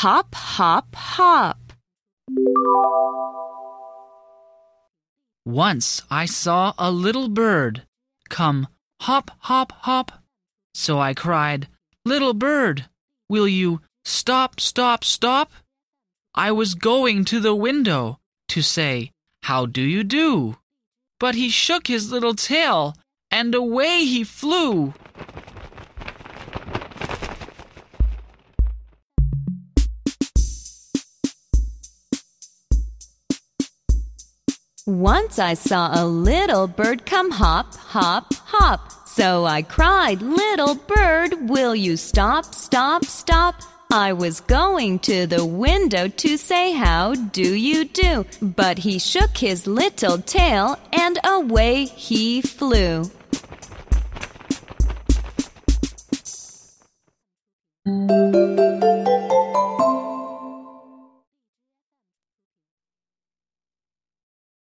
Hop, hop, hop. Once I saw a little bird come hop, hop, hop. So I cried, Little bird, will you stop, stop, stop? I was going to the window to say, How do you do? But he shook his little tail and away he flew. Once I saw a little bird come hop, hop, hop. So I cried, Little bird, will you stop, stop, stop? I was going to the window to say, How do you do? But he shook his little tail and away he flew.